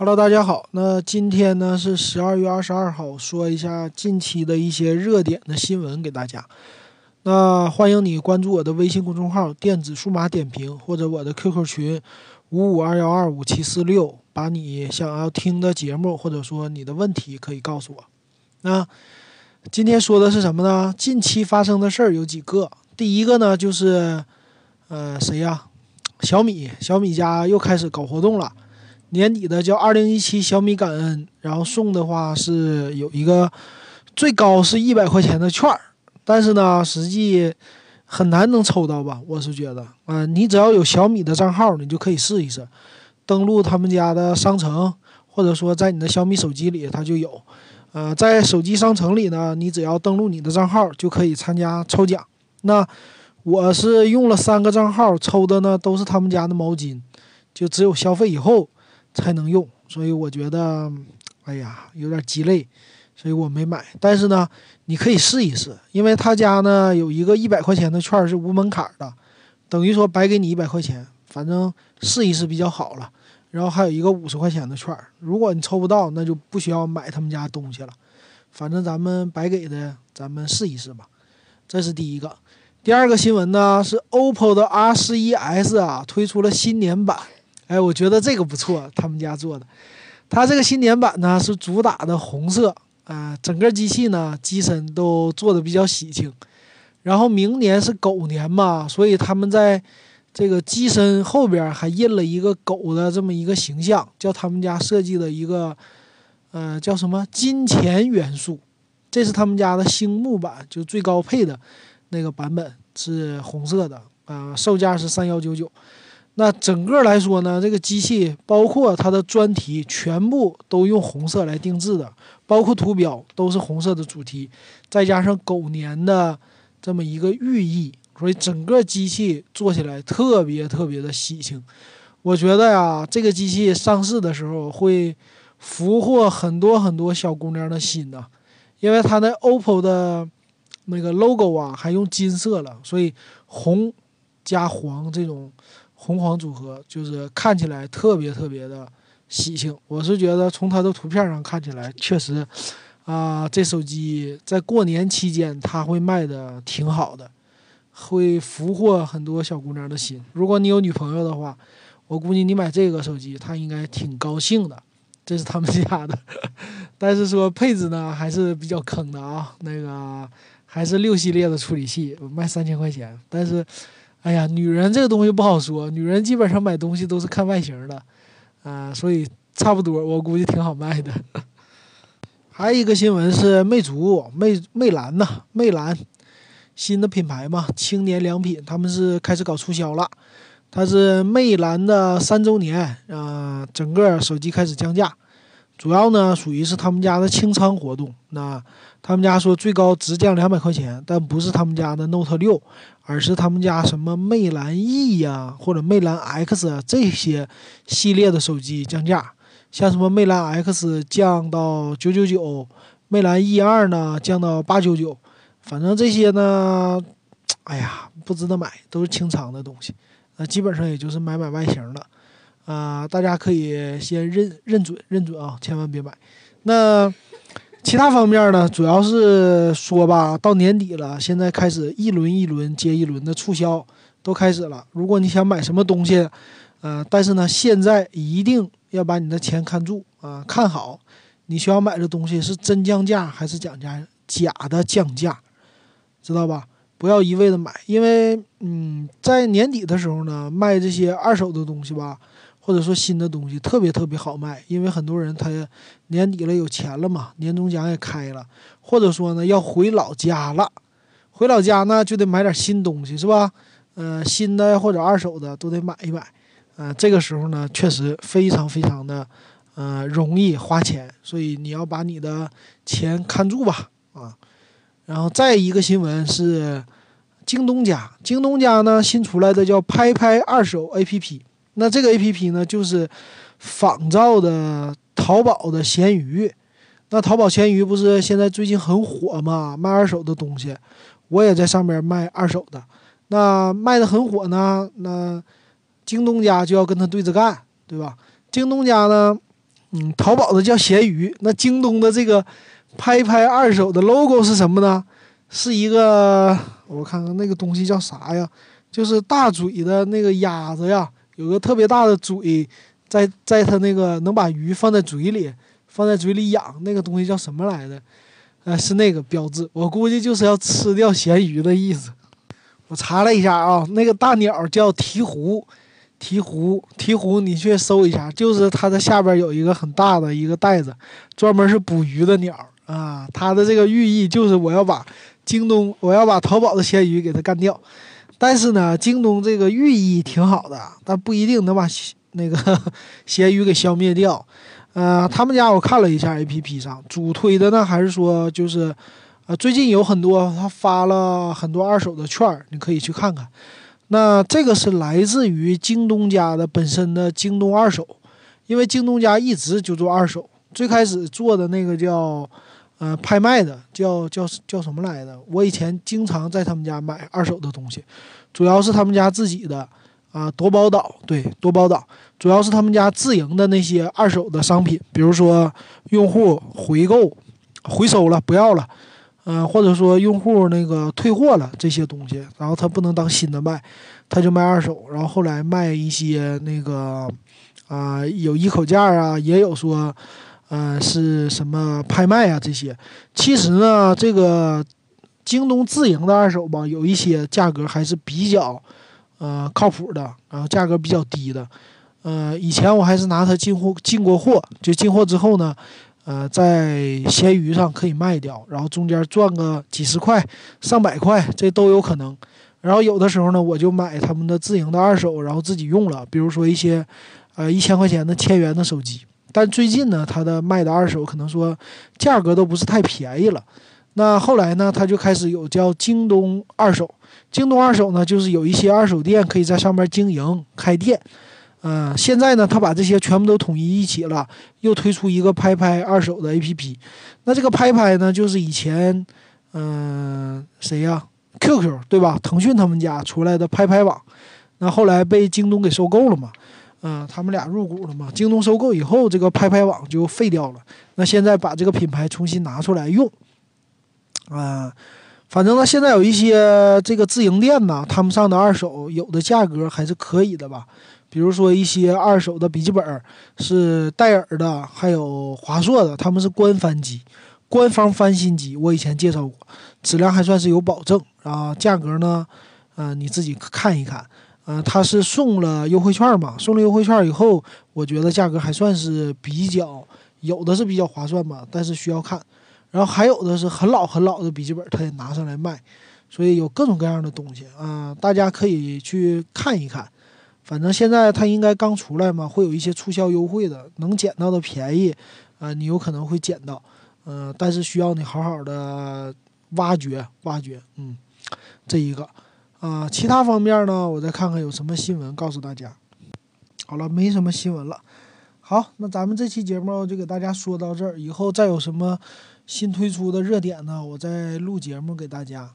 Hello，大家好。那今天呢是十二月二十二号，说一下近期的一些热点的新闻给大家。那欢迎你关注我的微信公众号“电子数码点评”或者我的 QQ 群五五二幺二五七四六，把你想要听的节目或者说你的问题可以告诉我。那今天说的是什么呢？近期发生的事儿有几个。第一个呢就是，呃，谁呀？小米，小米家又开始搞活动了。年底的叫二零一七小米感恩，然后送的话是有一个最高是一百块钱的券儿，但是呢，实际很难能抽到吧？我是觉得，啊，你只要有小米的账号，你就可以试一试，登录他们家的商城，或者说在你的小米手机里它就有，呃，在手机商城里呢，你只要登录你的账号就可以参加抽奖。那我是用了三个账号抽的呢，都是他们家的毛巾，就只有消费以后。才能用，所以我觉得，哎呀，有点鸡肋，所以我没买。但是呢，你可以试一试，因为他家呢有一个一百块钱的券是无门槛的，等于说白给你一百块钱，反正试一试比较好了。然后还有一个五十块钱的券，如果你抽不到，那就不需要买他们家东西了。反正咱们白给的，咱们试一试吧。这是第一个。第二个新闻呢是 OPPO 的 R 十一 S 啊推出了新年版。哎，我觉得这个不错，他们家做的。它这个新年版呢是主打的红色啊，整个机器呢机身都做的比较喜庆。然后明年是狗年嘛，所以他们在这个机身后边还印了一个狗的这么一个形象，叫他们家设计的一个呃叫什么金钱元素。这是他们家的星木版，就最高配的那个版本是红色的啊，售价是三幺九九。那整个来说呢，这个机器包括它的专题全部都用红色来定制的，包括图标都是红色的主题，再加上狗年的这么一个寓意，所以整个机器做起来特别特别的喜庆。我觉得呀，这个机器上市的时候会俘获很多很多小姑娘的心呐，因为它的 OPPO 的那个 logo 啊还用金色了，所以红加黄这种。红黄组合就是看起来特别特别的喜庆，我是觉得从它的图片上看起来确实，啊，这手机在过年期间它会卖的挺好的，会俘获很多小姑娘的心。如果你有女朋友的话，我估计你买这个手机她应该挺高兴的。这是他们家的，但是说配置呢还是比较坑的啊，那个还是六系列的处理器，卖三千块钱，但是。哎呀，女人这个东西不好说，女人基本上买东西都是看外形的，啊，所以差不多，我估计挺好卖的。还有一个新闻是魅族、魅魅蓝呐，魅蓝新的品牌嘛，青年良品，他们是开始搞促销了。它是魅蓝的三周年啊，整个手机开始降价，主要呢属于是他们家的清仓活动。那他们家说最高直降两百块钱，但不是他们家的 Note 六。而是他们家什么魅蓝 E 呀，或者魅蓝 X 这些系列的手机降价，像什么魅蓝 X 降到九九九，魅蓝 E 二呢降到八九九，反正这些呢，哎呀不值得买，都是清仓的东西，那基本上也就是买买外形的，啊，大家可以先认认准认准啊，千万别买。那。其他方面呢，主要是说吧，到年底了，现在开始一轮一轮接一轮的促销都开始了。如果你想买什么东西，呃，但是呢，现在一定要把你的钱看住啊，看好你需要买的东西是真降价还是讲价假的降价，知道吧？不要一味的买，因为嗯，在年底的时候呢，卖这些二手的东西吧。或者说新的东西特别特别好卖，因为很多人他年底了有钱了嘛，年终奖也开了，或者说呢要回老家了，回老家呢就得买点新东西是吧？呃，新的或者二手的都得买一买，呃，这个时候呢确实非常非常的呃容易花钱，所以你要把你的钱看住吧啊。然后再一个新闻是京东家，京东家呢新出来的叫拍拍二手 APP。那这个 A P P 呢，就是仿造的淘宝的闲鱼。那淘宝闲鱼不是现在最近很火吗？卖二手的东西，我也在上面卖二手的。那卖的很火呢，那京东家就要跟他对着干，对吧？京东家呢，嗯，淘宝的叫闲鱼，那京东的这个拍拍二手的 logo 是什么呢？是一个，我看看那个东西叫啥呀？就是大嘴的那个鸭子呀，有个特别大的嘴，在在它那个能把鱼放在嘴里，放在嘴里养，那个东西叫什么来着？呃，是那个标志，我估计就是要吃掉咸鱼的意思。我查了一下啊，那个大鸟叫鹈鹕，鹈鹕，鹈鹕，你去搜一下，就是它的下边有一个很大的一个袋子，专门是捕鱼的鸟啊。它的这个寓意就是我要把京东，我要把淘宝的咸鱼给它干掉。但是呢，京东这个寓意挺好的，但不一定能把 那个 咸鱼给消灭掉。呃，他们家我看了一下 A P P 上主推的呢，还是说就是。啊，最近有很多他发了很多二手的券，你可以去看看。那这个是来自于京东家的本身的京东二手，因为京东家一直就做二手，最开始做的那个叫呃拍卖的，叫叫叫什么来的？我以前经常在他们家买二手的东西，主要是他们家自己的啊夺宝岛，对夺宝岛，主要是他们家自营的那些二手的商品，比如说用户回购、回收了不要了。嗯，或者说用户那个退货了这些东西，然后他不能当新的卖，他就卖二手，然后后来卖一些那个，啊，有一口价啊，也有说，呃，是什么拍卖啊这些。其实呢，这个京东自营的二手吧，有一些价格还是比较，呃，靠谱的，然后价格比较低的。呃，以前我还是拿它进货进过货，就进货之后呢。呃，在闲鱼上可以卖掉，然后中间赚个几十块、上百块，这都有可能。然后有的时候呢，我就买他们的自营的二手，然后自己用了。比如说一些，呃，一千块钱的千元的手机。但最近呢，他的卖的二手可能说价格都不是太便宜了。那后来呢，他就开始有叫京东二手。京东二手呢，就是有一些二手店可以在上面经营开店。嗯，现在呢，他把这些全部都统一一起了，又推出一个拍拍二手的 APP。那这个拍拍呢，就是以前，嗯，谁呀？QQ 对吧？腾讯他们家出来的拍拍网，那后来被京东给收购了嘛？嗯，他们俩入股了嘛？京东收购以后，这个拍拍网就废掉了。那现在把这个品牌重新拿出来用，啊，反正呢，现在有一些这个自营店呢，他们上的二手有的价格还是可以的吧。比如说一些二手的笔记本是戴尔的，还有华硕的，他们是官翻机，官方翻新机。我以前介绍过，质量还算是有保证啊。价格呢，呃，你自己看一看。呃，他是送了优惠券嘛？送了优惠券以后，我觉得价格还算是比较有的是比较划算吧，但是需要看。然后还有的是很老很老的笔记本，他也拿上来卖，所以有各种各样的东西啊，大家可以去看一看。反正现在它应该刚出来嘛，会有一些促销优惠的，能捡到的便宜，啊，你有可能会捡到，嗯，但是需要你好好的挖掘挖掘，嗯，这一个，啊，其他方面呢，我再看看有什么新闻告诉大家。好了，没什么新闻了。好，那咱们这期节目就给大家说到这儿，以后再有什么新推出的热点呢，我再录节目给大家。